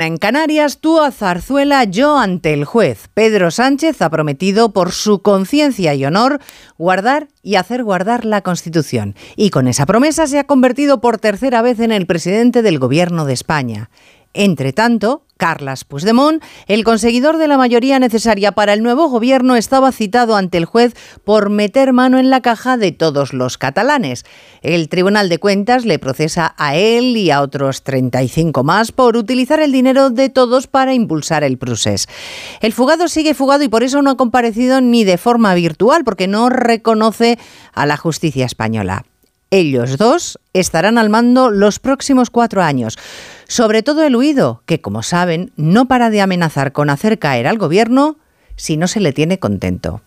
En Canarias, tú a Zarzuela, yo ante el juez. Pedro Sánchez ha prometido, por su conciencia y honor, guardar y hacer guardar la Constitución. Y con esa promesa se ha convertido por tercera vez en el presidente del Gobierno de España. Entre tanto, Carles Puigdemont, el conseguidor de la mayoría necesaria para el nuevo gobierno, estaba citado ante el juez por meter mano en la caja de todos los catalanes. El Tribunal de Cuentas le procesa a él y a otros 35 más por utilizar el dinero de todos para impulsar el procés. El fugado sigue fugado y por eso no ha comparecido ni de forma virtual, porque no reconoce a la justicia española. Ellos dos estarán al mando los próximos cuatro años. Sobre todo el huido, que como saben, no para de amenazar con hacer caer al gobierno si no se le tiene contento.